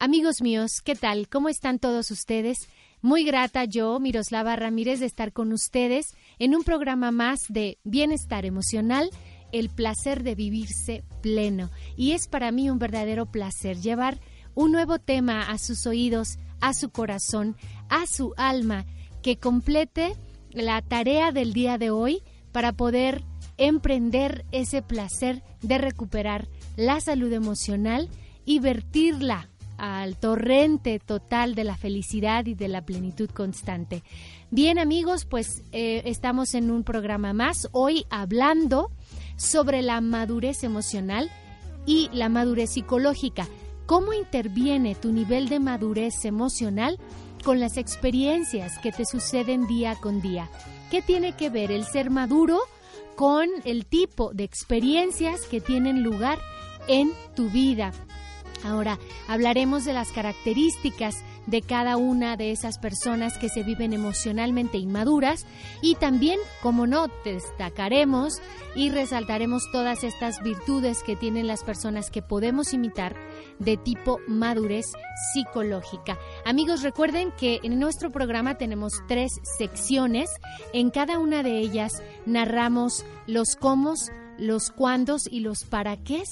Amigos míos, ¿qué tal? ¿Cómo están todos ustedes? Muy grata yo, Miroslava Ramírez, de estar con ustedes en un programa más de Bienestar Emocional, el placer de vivirse pleno. Y es para mí un verdadero placer llevar un nuevo tema a sus oídos, a su corazón, a su alma, que complete la tarea del día de hoy para poder emprender ese placer de recuperar la salud emocional y vertirla al torrente total de la felicidad y de la plenitud constante. Bien amigos, pues eh, estamos en un programa más, hoy hablando sobre la madurez emocional y la madurez psicológica. ¿Cómo interviene tu nivel de madurez emocional con las experiencias que te suceden día con día? ¿Qué tiene que ver el ser maduro con el tipo de experiencias que tienen lugar en tu vida? Ahora hablaremos de las características de cada una de esas personas que se viven emocionalmente inmaduras y también, como no, destacaremos y resaltaremos todas estas virtudes que tienen las personas que podemos imitar de tipo madurez psicológica. Amigos, recuerden que en nuestro programa tenemos tres secciones. En cada una de ellas narramos los cómo, los cuándos y los para qué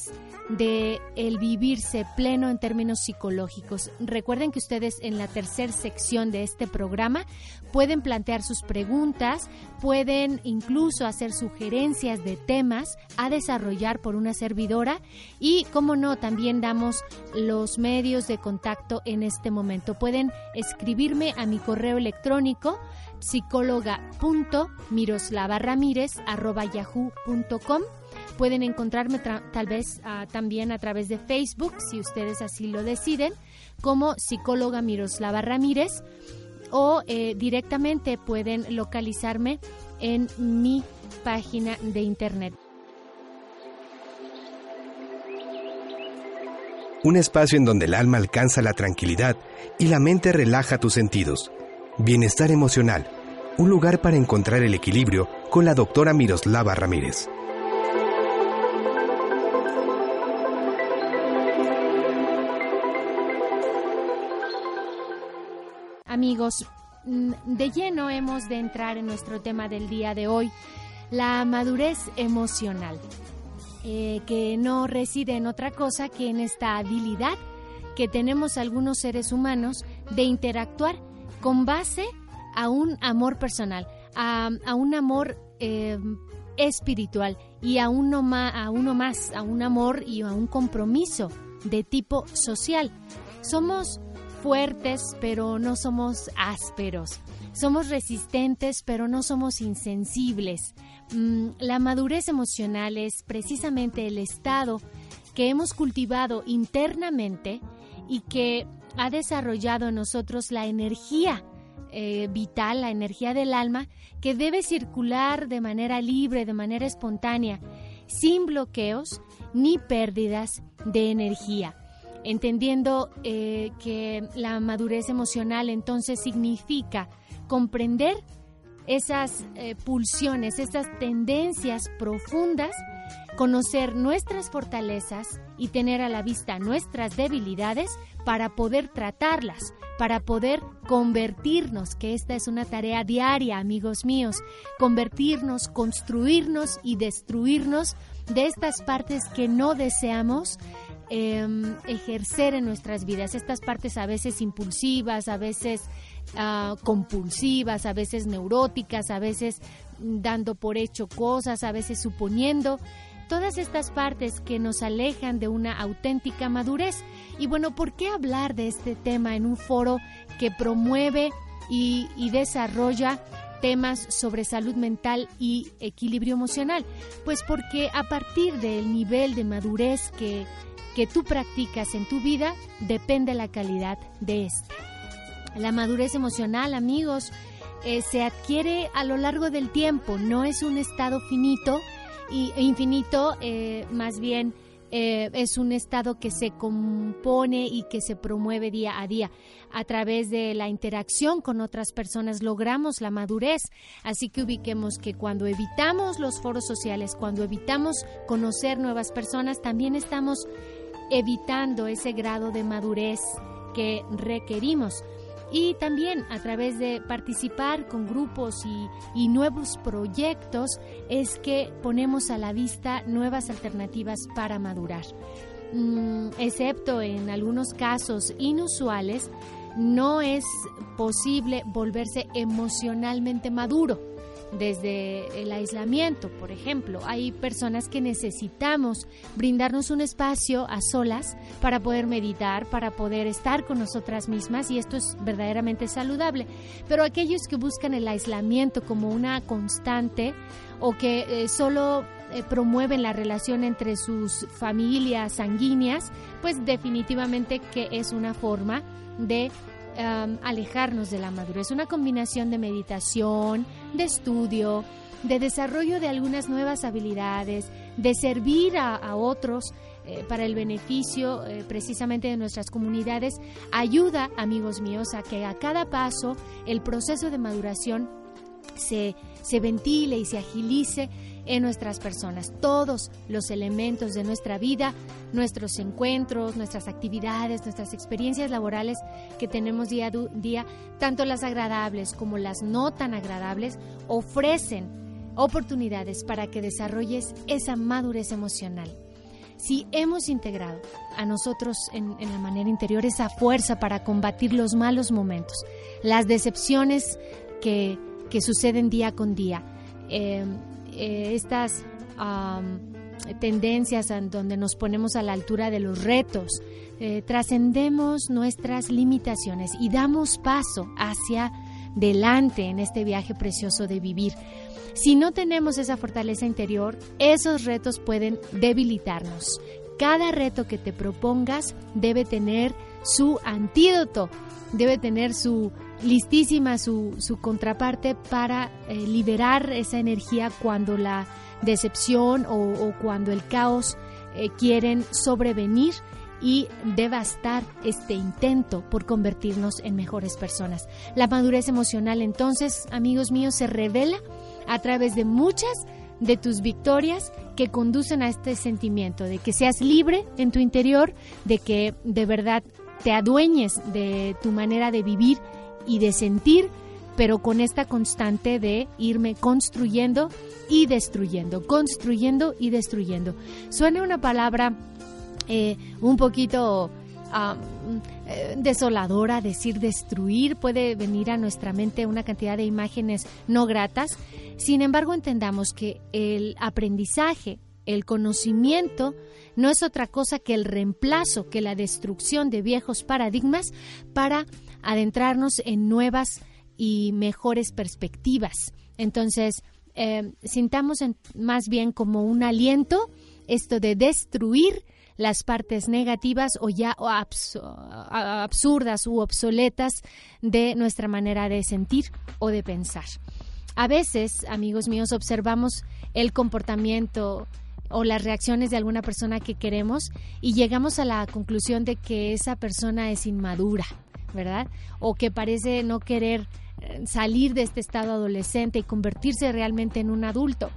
de el vivirse pleno en términos psicológicos. Recuerden que ustedes en la tercera sección de este programa pueden plantear sus preguntas, pueden incluso hacer sugerencias de temas a desarrollar por una servidora y, como no, también damos los medios de contacto en este momento. Pueden escribirme a mi correo electrónico psicóloga.miroslavaramírez.yahoo.com Pueden encontrarme tal vez ah, también a través de Facebook, si ustedes así lo deciden, como psicóloga Miroslava Ramírez o eh, directamente pueden localizarme en mi página de internet. Un espacio en donde el alma alcanza la tranquilidad y la mente relaja tus sentidos. Bienestar emocional. Un lugar para encontrar el equilibrio con la doctora Miroslava Ramírez. Amigos, mm, de lleno hemos de entrar en nuestro tema del día de hoy, la madurez emocional, eh, que no reside en otra cosa que en esta habilidad que tenemos algunos seres humanos de interactuar con base a un amor personal, a, un amor eh, espiritual y a a uno más, a un amor y a un compromiso de tipo social. Somos fuertes, pero no somos ásperos. Somos resistentes, pero no somos insensibles. Mm, la madurez emocional es precisamente el estado que hemos cultivado internamente y que ha desarrollado en nosotros la energía eh, vital, la energía del alma, que debe circular de manera libre, de manera espontánea, sin bloqueos ni pérdidas de energía entendiendo eh, que la madurez emocional entonces significa comprender esas eh, pulsiones, esas tendencias profundas, conocer nuestras fortalezas y tener a la vista nuestras debilidades para poder tratarlas, para poder convertirnos, que esta es una tarea diaria, amigos míos, convertirnos, construirnos y destruirnos de estas partes que no deseamos Em, ejercer en nuestras vidas. Estas partes a veces impulsivas, a veces ah, compulsivas, a veces neuróticas, a veces dando por hecho cosas, a veces suponiendo. Todas estas partes que nos alejan de una auténtica madurez. Y bueno, ¿por qué hablar de este tema en un foro que promueve y, y desarrolla temas sobre salud mental y equilibrio emocional? Pues porque a partir del nivel de madurez que que tú practicas en tu vida depende la calidad de esta. La madurez emocional, amigos, eh, se adquiere a lo largo del tiempo, no es un estado finito y, e infinito, eh, más bien eh, es un estado que se compone y que se promueve día a día. A través de la interacción con otras personas logramos la madurez. Así que ubiquemos que cuando evitamos los foros sociales, cuando evitamos conocer nuevas personas, también estamos evitando ese grado de madurez que requerimos y también a través de participar con grupos y, nuevos proyectos es que ponemos a la vista nuevas alternativas para madurar. Mm, excepto en algunos casos inusuales, no es posible volverse emocionalmente maduro desde el aislamiento, por ejemplo. Hay personas que necesitamos brindarnos un espacio a solas para poder meditar, para poder estar con nosotras mismas y esto es verdaderamente saludable. Pero aquellos que buscan el aislamiento como una constante o que eh, solo eh, promueven la relación entre sus familias sanguíneas, pues definitivamente que es una forma de alejarnos de la madurez. Una combinación de meditación, de estudio, de desarrollo de algunas nuevas habilidades, de servir a, otros eh, para el beneficio eh, precisamente de nuestras comunidades, ayuda, amigos míos, a que a cada paso el proceso de maduración se, se ventile y se agilice en nuestras personas. Todos los elementos de nuestra vida, nuestros encuentros, nuestras actividades, nuestras experiencias laborales que tenemos día a día, tanto las agradables como las no tan agradables, ofrecen oportunidades para que desarrolles esa madurez emocional. Si hemos integrado a nosotros en, la manera interior esa fuerza para combatir los malos momentos, las decepciones que, suceden día con día, eh, eh, estas tendencias en donde nos ponemos a la altura de los retos, eh, trascendemos nuestras limitaciones y damos paso hacia delante en este viaje precioso de vivir. Si no tenemos esa fortaleza interior, esos retos pueden debilitarnos. Cada reto que te propongas debe tener su antídoto, debe tener su listísima su, su contraparte para eh, liberar esa energía cuando la decepción o, cuando el caos eh, quieren sobrevenir y devastar este intento por convertirnos en mejores personas. La madurez emocional entonces, amigos míos, se revela a través de muchas de tus victorias que conducen a este sentimiento de que seas libre en tu interior, de que de verdad te adueñes de tu manera de vivir y de sentir, pero con esta constante de irme construyendo y destruyendo, construyendo y destruyendo. Suena una palabra eh, un poquito eh, desoladora, decir destruir, puede venir a nuestra mente una cantidad de imágenes no gratas. Sin embargo, entendamos que el aprendizaje, el conocimiento, no es otra cosa que el reemplazo, que la destrucción de viejos paradigmas para adentrarnos en nuevas y mejores perspectivas. Entonces, eh, sintamos más bien como un aliento esto de destruir las partes negativas o ya absurdas u obsoletas de nuestra manera de sentir o de pensar. A veces, amigos míos, observamos el comportamiento o las reacciones de alguna persona que queremos y llegamos a la conclusión de que esa persona es inmadura, ¿verdad? O que parece no querer eh, salir de este estado adolescente y convertirse realmente en un adulto.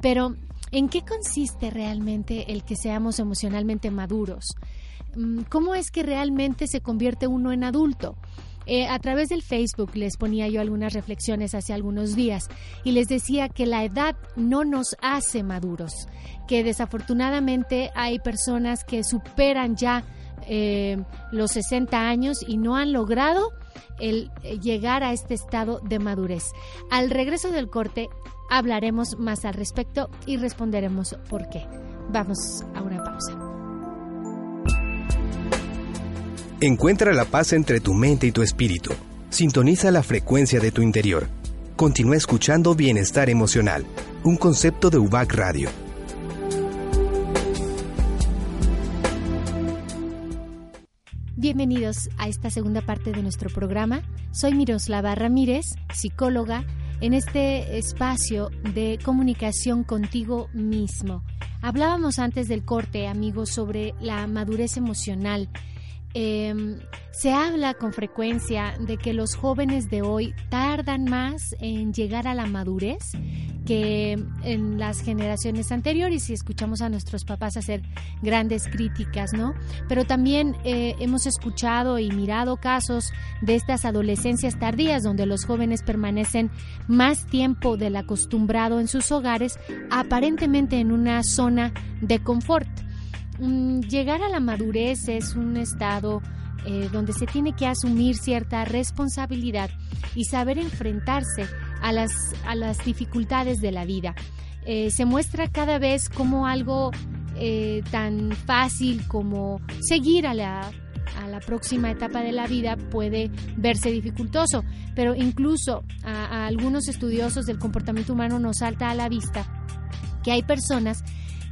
Pero, ¿en qué consiste realmente el que seamos emocionalmente maduros? Mm, ¿Cómo es que realmente se convierte uno en adulto? Eh, a través del Facebook les ponía yo algunas reflexiones hace algunos días y les decía que la edad no nos hace maduros, que desafortunadamente hay personas que superan ya eh, los 60 años y no han logrado el eh, llegar a este estado de madurez. Al regreso del corte hablaremos más al respecto y responderemos por qué. Vamos a una pausa. Encuentra la paz entre tu mente y tu espíritu. Sintoniza la frecuencia de tu interior. Continúa escuchando Bienestar Emocional, un concepto de UBAC Radio. Bienvenidos a esta segunda parte de nuestro programa. Soy Miroslava Ramírez, psicóloga, en este espacio de comunicación contigo mismo. Hablábamos antes del corte, amigos, sobre la madurez emocional Em, Se habla con frecuencia de que los jóvenes de hoy tardan más en llegar a la madurez que en las generaciones anteriores y escuchamos a nuestros papás hacer grandes críticas, ¿no? Pero también eh, hemos escuchado y mirado casos de estas adolescencias tardías donde los jóvenes permanecen más tiempo del acostumbrado en sus hogares, aparentemente en una zona de confort. Mm, llegar a la madurez es un estado eh, donde se tiene que asumir cierta responsabilidad y saber enfrentarse a las, a las dificultades de la vida. Eh, se muestra cada vez como algo eh, tan fácil como seguir a la, a la próxima etapa de la vida puede verse dificultoso, pero incluso a algunos estudiosos del comportamiento humano nos salta a la vista que hay personas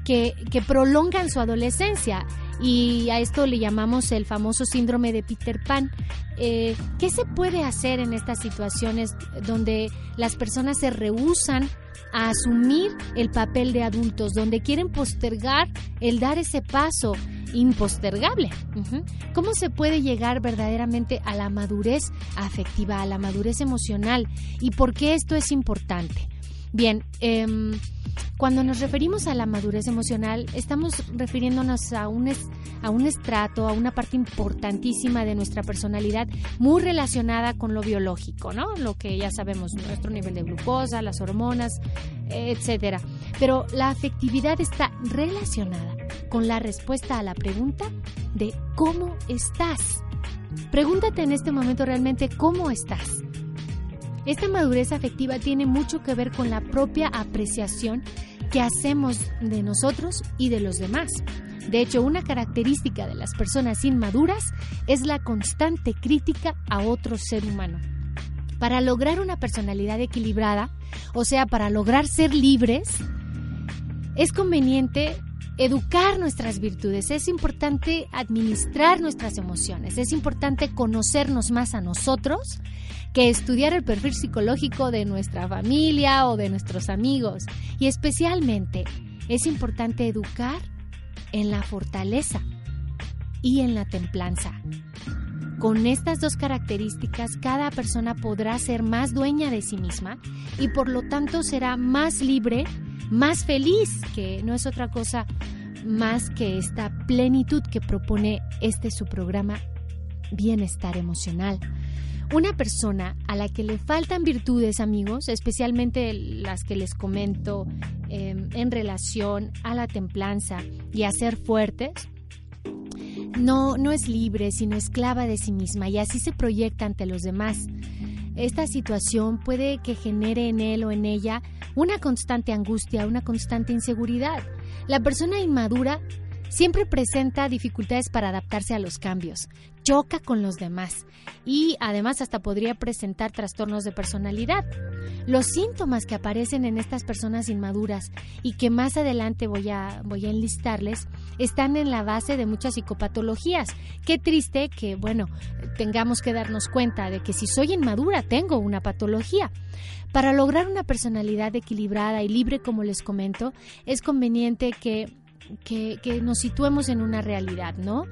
que, prolongan su adolescencia y a esto le llamamos el famoso síndrome de Peter Pan. Eh, ¿Qué se puede hacer en estas situaciones donde las personas se rehusan a asumir el papel de adultos, donde quieren postergar el dar ese paso impostergable? ¿Cómo se puede llegar verdaderamente a la madurez afectiva, a la madurez emocional? ¿Y por qué esto es importante? Bien, eh, cuando nos referimos a la madurez emocional, estamos refiriéndonos a un, a un estrato, a una parte importantísima de nuestra personalidad, muy relacionada con lo biológico, ¿no? Lo que ya sabemos, nuestro nivel de glucosa, las hormonas, etcétera. Pero la afectividad está relacionada con la respuesta a la pregunta de cómo estás. Pregúntate en este momento realmente cómo estás. Esta madurez afectiva tiene mucho que ver con la propia apreciación que hacemos de nosotros y de los demás. De hecho, una característica de las personas inmaduras es la constante crítica a otro ser humano. Para lograr una personalidad equilibrada, o sea, para lograr ser libres, es conveniente educar nuestras virtudes, es importante administrar nuestras emociones, es importante conocernos más a nosotros que estudiar el perfil psicológico de nuestra familia o de nuestros amigos. Y especialmente es importante educar en la fortaleza y en la templanza. Con estas dos características, cada persona podrá ser más dueña de sí misma y por lo tanto será más libre, más feliz, que no es otra cosa más que esta plenitud que propone este su programa Bienestar Emocional. Una persona a la que le faltan virtudes, amigos, especialmente las que les comento em, en relación a la templanza y a ser fuertes, no, no es libre, sino esclava de sí misma y así se proyecta ante los demás. Esta situación puede que genere en él o en ella una constante angustia, una constante inseguridad. La persona inmadura siempre presenta dificultades para adaptarse a los cambios, choca con los demás y además hasta podría presentar trastornos de personalidad. Los síntomas que aparecen en estas personas inmaduras y que más adelante voy a, voy a enlistarles están en la base de muchas psicopatologías. Qué triste que, bueno, tengamos que darnos cuenta de que si soy inmadura tengo una patología. Para lograr una personalidad equilibrada y libre, como les comento, es conveniente que que, nos situemos en una realidad, ¿no?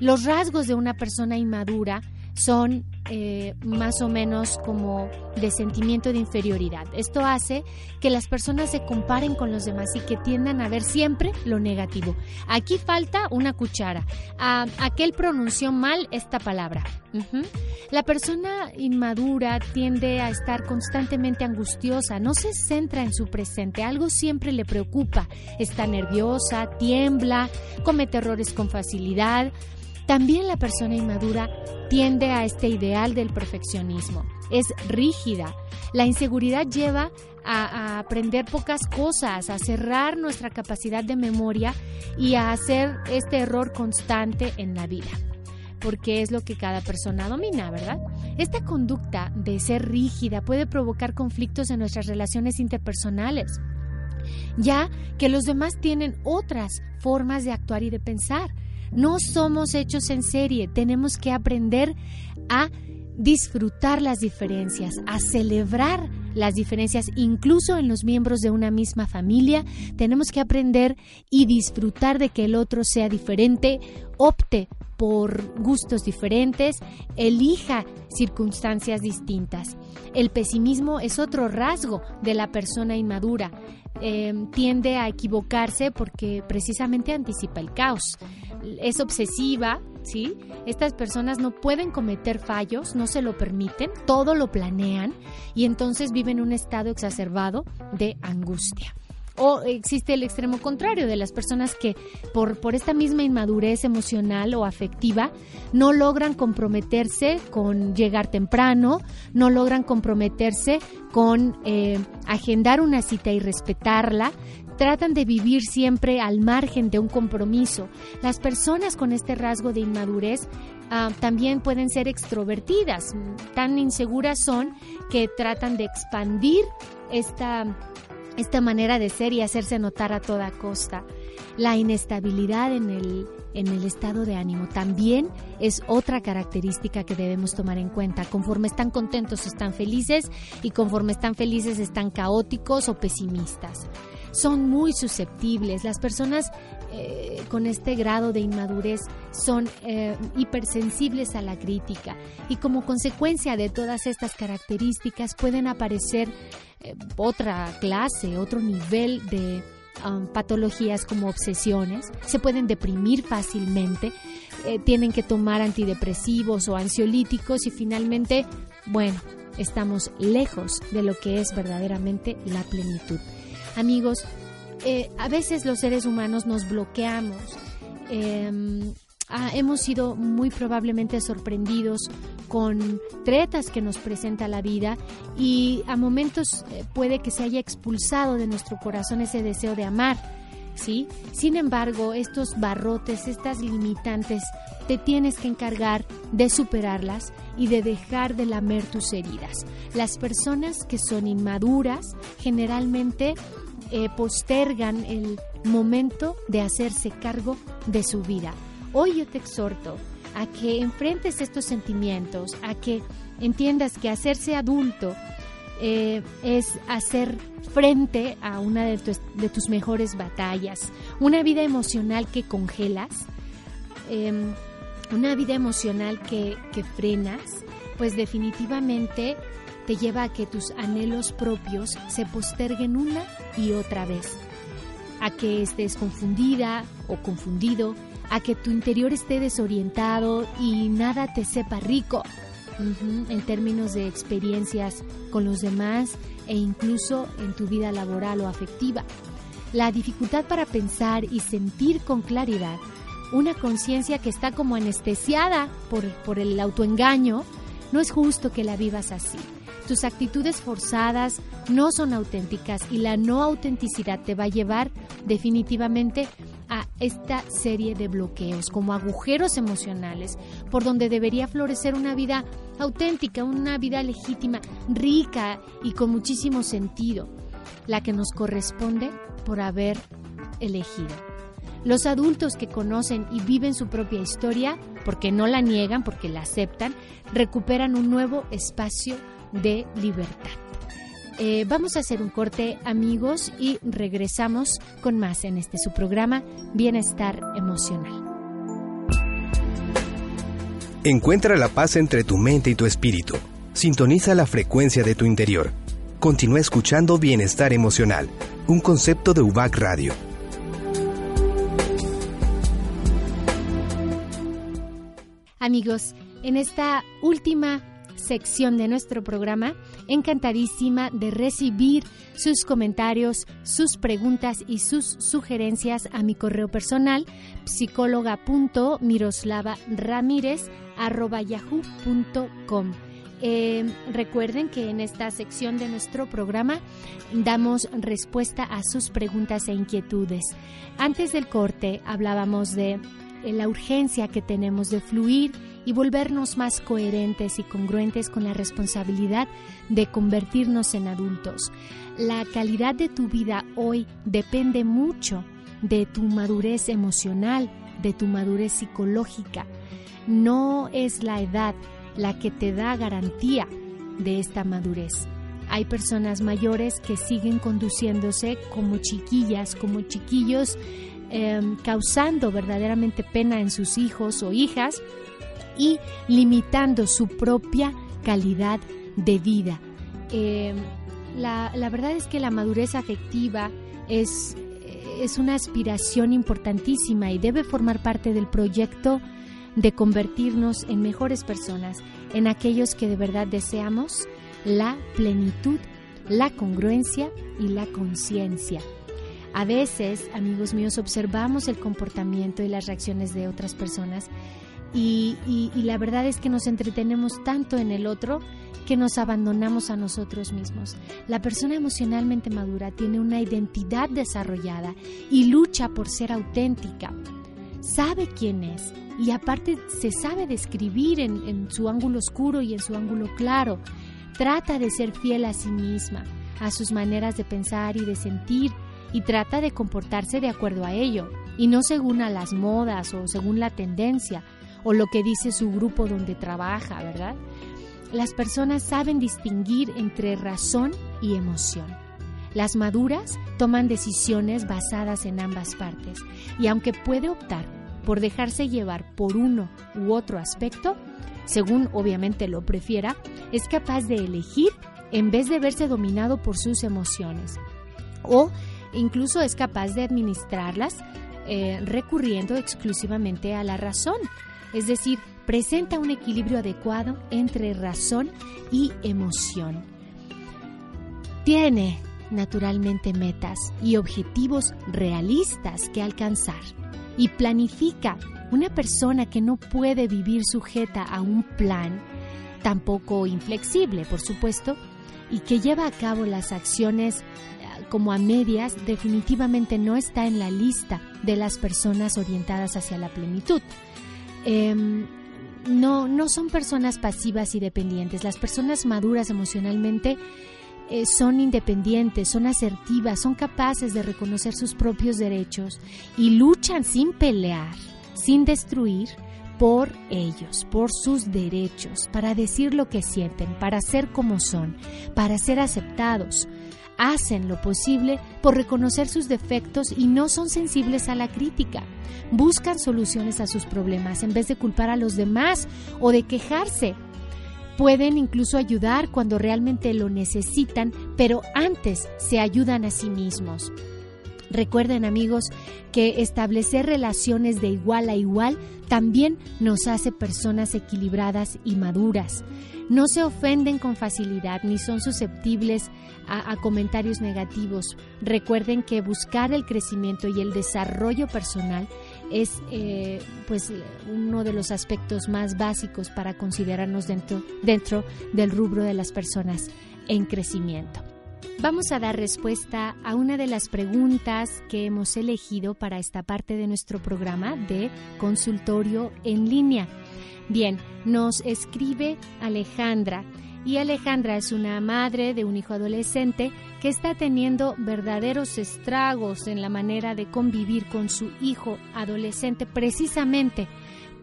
Los rasgos de una persona inmadura son eh, más o menos como de sentimiento de inferioridad. Esto hace que las personas se comparen con los demás y que tiendan a ver siempre lo negativo. Aquí falta una cuchara. Ah, aquel pronunció mal esta palabra. La persona inmadura tiende a estar constantemente angustiosa, no se centra en su presente, algo siempre le preocupa, está nerviosa, tiembla, comete errores con facilidad. También la persona inmadura tiende a este ideal del perfeccionismo. Es rígida. La inseguridad lleva a, aprender pocas cosas, a cerrar nuestra capacidad de memoria y a hacer este error constante en la vida porque es lo que cada persona domina, ¿verdad? Esta conducta de ser rígida puede provocar conflictos en nuestras relaciones interpersonales, ya que los demás tienen otras formas de actuar y de pensar. No somos hechos en serie, tenemos que aprender a disfrutar las diferencias, a celebrar las diferencias, incluso en los miembros de una misma familia. Tenemos que aprender y disfrutar de que el otro sea diferente, opte por gustos diferentes, elija circunstancias distintas. El pesimismo es otro rasgo de la persona inmadura. Em, tiende a equivocarse porque precisamente anticipa el caos. Es obsesiva, ¿sí? Estas personas no pueden cometer fallos, no se lo permiten, todo lo planean y entonces viven un estado exacerbado de angustia. O existe el extremo contrario de las personas que por, por esta misma inmadurez emocional o afectiva no logran comprometerse con llegar temprano, no logran comprometerse con eh, agendar una cita y respetarla, tratan de vivir siempre al margen de un compromiso. Las personas con este rasgo de inmadurez ah, también pueden ser extrovertidas, tan inseguras son que tratan de expandir esta esta manera de ser y hacerse notar a toda costa. La inestabilidad en el, en el estado de ánimo también es otra característica que debemos tomar en cuenta. Conforme están contentos están felices y conforme están felices están caóticos o pesimistas. Son muy susceptibles. Las personas eh, con este grado de inmadurez son eh, hipersensibles a la crítica y como consecuencia de todas estas características pueden aparecer eh, otra clase, otro nivel de um, patologías como obsesiones, se pueden deprimir fácilmente, eh, tienen que tomar antidepresivos o ansiolíticos y finalmente, bueno, estamos lejos de lo que es verdaderamente la plenitud. Amigos, eh, a veces los seres humanos nos bloqueamos em, Ah, hemos sido muy probablemente sorprendidos con tretas que nos presenta la vida y a momentos eh, puede que se haya expulsado de nuestro corazón ese deseo de amar. ¿Sí? Sin embargo, estos barrotes, estas limitantes, te tienes que encargar de superarlas y de dejar de lamer tus heridas. Las personas que son inmaduras generalmente eh, postergan el momento de hacerse cargo de su vida. Hoy yo te exhorto a que enfrentes estos sentimientos, a que entiendas que hacerse adulto eh, es hacer frente a una de tus, mejores batallas, una vida emocional que congelas, em, una vida emocional que, que frenas, pues definitivamente te lleva a que tus anhelos propios se posterguen una y otra vez, a que estés confundida o confundido, a que tu interior esté desorientado y nada te sepa rico en términos de experiencias con los demás e incluso en tu vida laboral o afectiva. La dificultad para pensar y sentir con claridad, una conciencia que está como anestesiada por, por el autoengaño, no es justo que la vivas así. Tus actitudes forzadas no son auténticas y la no autenticidad te va a llevar definitivamente a esta serie de bloqueos, como agujeros emocionales, por donde debería florecer una vida auténtica, una vida legítima, rica y con muchísimo sentido, la que nos corresponde por haber elegido. Los adultos que conocen y viven su propia historia, porque no la niegan, porque la aceptan, recuperan un nuevo espacio de libertad. Eh, vamos a hacer un corte, amigos, y regresamos con más en este su programa Bienestar Emocional. Encuentra la paz entre tu mente y tu espíritu. Sintoniza la frecuencia de tu interior. Continúa escuchando Bienestar Emocional, un concepto de UBAC Radio. Amigos, en esta última sección de nuestro programa, encantadísima de recibir sus comentarios, sus preguntas y sus sugerencias a mi correo personal psicóloga.miroslavaramírez.yahoo.com. Eh, recuerden que en esta sección de nuestro programa damos respuesta a sus preguntas e inquietudes. Antes del corte hablábamos de la urgencia que tenemos de fluir y volvernos más coherentes y congruentes con la responsabilidad de convertirnos en adultos. La calidad de tu vida hoy depende mucho de tu madurez emocional, de tu madurez psicológica. No es la edad la que te da garantía de esta madurez. Hay personas mayores que siguen conduciéndose como chiquillas, como chiquillos em, causando verdaderamente pena en sus hijos o hijas y limitando su propia calidad de vida. Em, la, la, verdad es que la madurez afectiva es, es una aspiración importantísima y debe formar parte del proyecto de convertirnos en mejores personas, en aquellos que de verdad deseamos la plenitud, la congruencia y la conciencia. A veces, amigos míos, observamos el comportamiento y las reacciones de otras personas y, la verdad es que nos entretenemos tanto en el otro que nos abandonamos a nosotros mismos. La persona emocionalmente madura tiene una identidad desarrollada y lucha por ser auténtica. Sabe quién es y aparte se sabe describir en, en su ángulo oscuro y en su ángulo claro. Trata de ser fiel a sí misma, a sus maneras de pensar y de sentir y trata de comportarse de acuerdo a ello y no según a las modas o según la tendencia o lo que dice su grupo donde trabaja, ¿verdad? Las personas saben distinguir entre razón y emoción. Las maduras toman decisiones basadas en ambas partes y aunque puede optar por dejarse llevar por uno u otro aspecto, según obviamente lo prefiera, es capaz de elegir en vez de verse dominado por sus emociones. O incluso es capaz de administrarlas eh, recurriendo exclusivamente a la razón, es decir, presenta un equilibrio adecuado entre razón y emoción. Tiene, naturalmente, metas y objetivos realistas que alcanzar y planifica. Una persona que no puede vivir sujeta a un plan, tampoco inflexible, por supuesto, y que lleva a cabo las acciones eh, como a medias, definitivamente no está en la lista de las personas orientadas hacia la plenitud. Em, no, no son personas pasivas y dependientes. Las personas maduras emocionalmente eh, son independientes, son asertivas, son capaces de reconocer sus propios derechos y luchan sin pelear, sin destruir por ellos, por sus derechos, para decir lo que sienten, para ser como son, para ser aceptados hacen lo posible por reconocer sus defectos y no son sensibles a la crítica. Buscan soluciones a sus problemas en vez de culpar a los demás o de quejarse. Pueden incluso ayudar cuando realmente lo necesitan, pero antes se ayudan a sí mismos. Recuerden amigos que establecer relaciones de igual a igual también nos hace personas equilibradas y maduras no se ofenden con facilidad ni son susceptibles a, comentarios negativos. Recuerden que buscar el crecimiento y el desarrollo personal es eh, pues uno de los aspectos más básicos para considerarnos dentro, dentro del rubro de las personas en crecimiento. Vamos a dar respuesta a una de las preguntas que hemos elegido para esta parte de nuestro programa de consultorio en línea. Bien, nos escribe Alejandra y Alejandra es una madre de un hijo adolescente que está teniendo verdaderos estragos en la manera de convivir con su hijo adolescente precisamente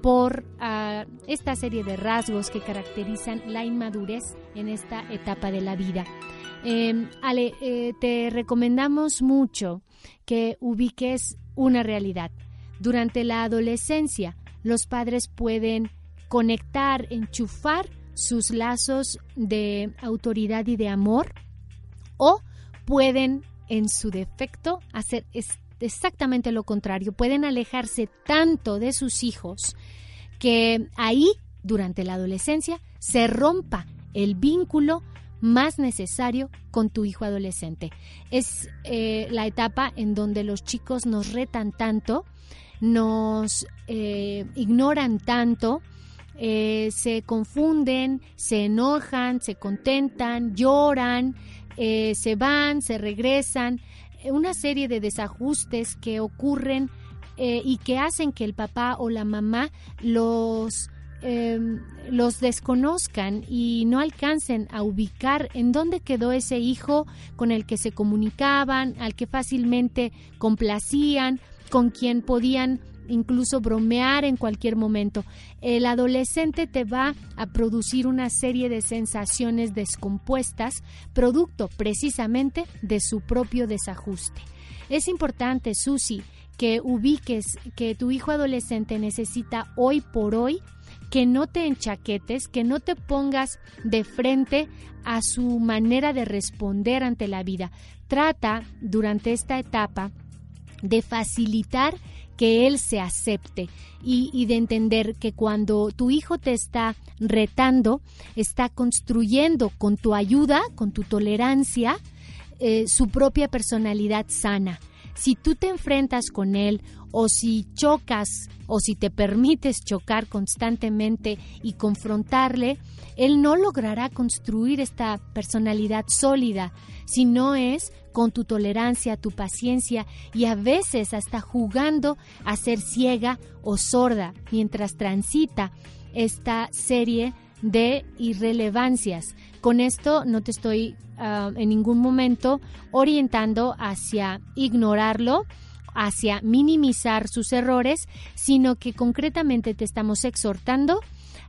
por ah, esta serie de rasgos que caracterizan la inmadurez en esta etapa de la vida. Em, Ale, eh, te recomendamos mucho que ubiques una realidad. Durante la adolescencia, los padres pueden conectar, enchufar sus lazos de autoridad y de amor o pueden en su defecto hacer exactamente lo contrario, pueden alejarse tanto de sus hijos que ahí durante la adolescencia se rompa el vínculo más necesario con tu hijo adolescente. Es eh, la etapa en donde los chicos nos retan tanto, nos eh, ignoran tanto, eh, se confunden, se enojan, se contentan, lloran, se van, se regresan, una serie de desajustes que ocurren y que hacen que el papá o la mamá los em, los desconozcan y no alcancen a ubicar en dónde quedó ese hijo con el que se comunicaban, al que fácilmente complacían, con quien podían incluso bromear en cualquier momento. El adolescente te va a producir una serie de sensaciones descompuestas, producto precisamente de su propio desajuste. Es importante, Susi, que ubiques que tu hijo adolescente necesita hoy por hoy, que no te enchaquetes, que no te pongas de frente a su manera de responder ante la vida. Trata durante esta etapa de facilitar que él se acepte y, de entender que cuando tu hijo te está retando, está construyendo con tu ayuda, con tu tolerancia, eh, su propia personalidad sana. Si tú te enfrentas con él o si chocas o si te permites chocar constantemente y confrontarle, él no logrará construir esta personalidad sólida, si no es con tu tolerancia, tu paciencia y a veces hasta jugando a ser ciega o sorda mientras transita esta serie de irrelevancias. Con esto no te estoy ah, en ningún momento orientando hacia ignorarlo, hacia minimizar sus errores, sino que concretamente te estamos exhortando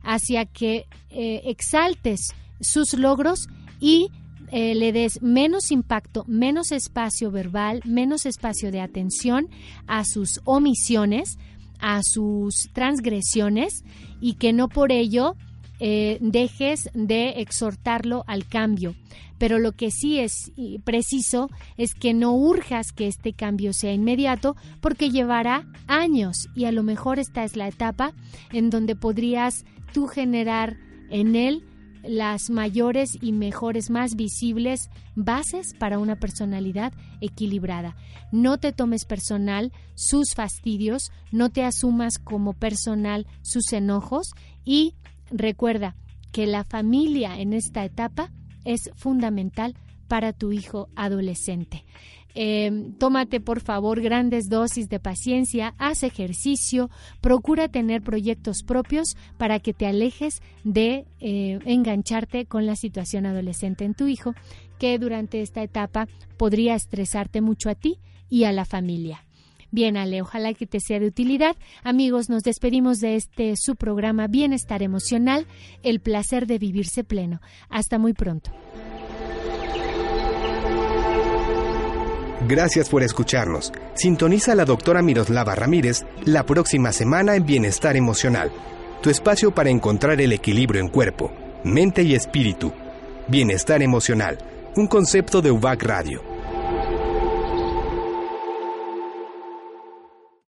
hacia que eh, exaltes sus logros y eh, le des menos impacto, menos espacio verbal, menos espacio de atención a sus omisiones, a sus transgresiones y que no por ello eh, dejes de exhortarlo al cambio. Pero lo que sí es preciso es que no urjas que este cambio sea inmediato porque llevará años y a lo mejor esta es la etapa en donde podrías tú generar en él las mayores y mejores, más visibles bases para una personalidad equilibrada. No te tomes personal sus fastidios, no te asumas como personal sus enojos y Recuerda que la familia en esta etapa es fundamental para tu hijo adolescente. Em, tómate por favor grandes dosis de paciencia, haz ejercicio, procura tener proyectos propios para que te alejes de eh, engancharte con la situación adolescente en tu hijo, que durante esta etapa podría estresarte mucho a ti y a la familia. Bien, Ale, ojalá que te sea de utilidad. Amigos, nos despedimos de este su programa Bienestar Emocional, el placer de vivirse pleno. Hasta muy pronto. Gracias por escucharnos. Sintoniza a la doctora Miroslava Ramírez la próxima semana en Bienestar Emocional, tu espacio para encontrar el equilibrio en cuerpo, mente y espíritu. Bienestar Emocional, un concepto de UVAC Radio.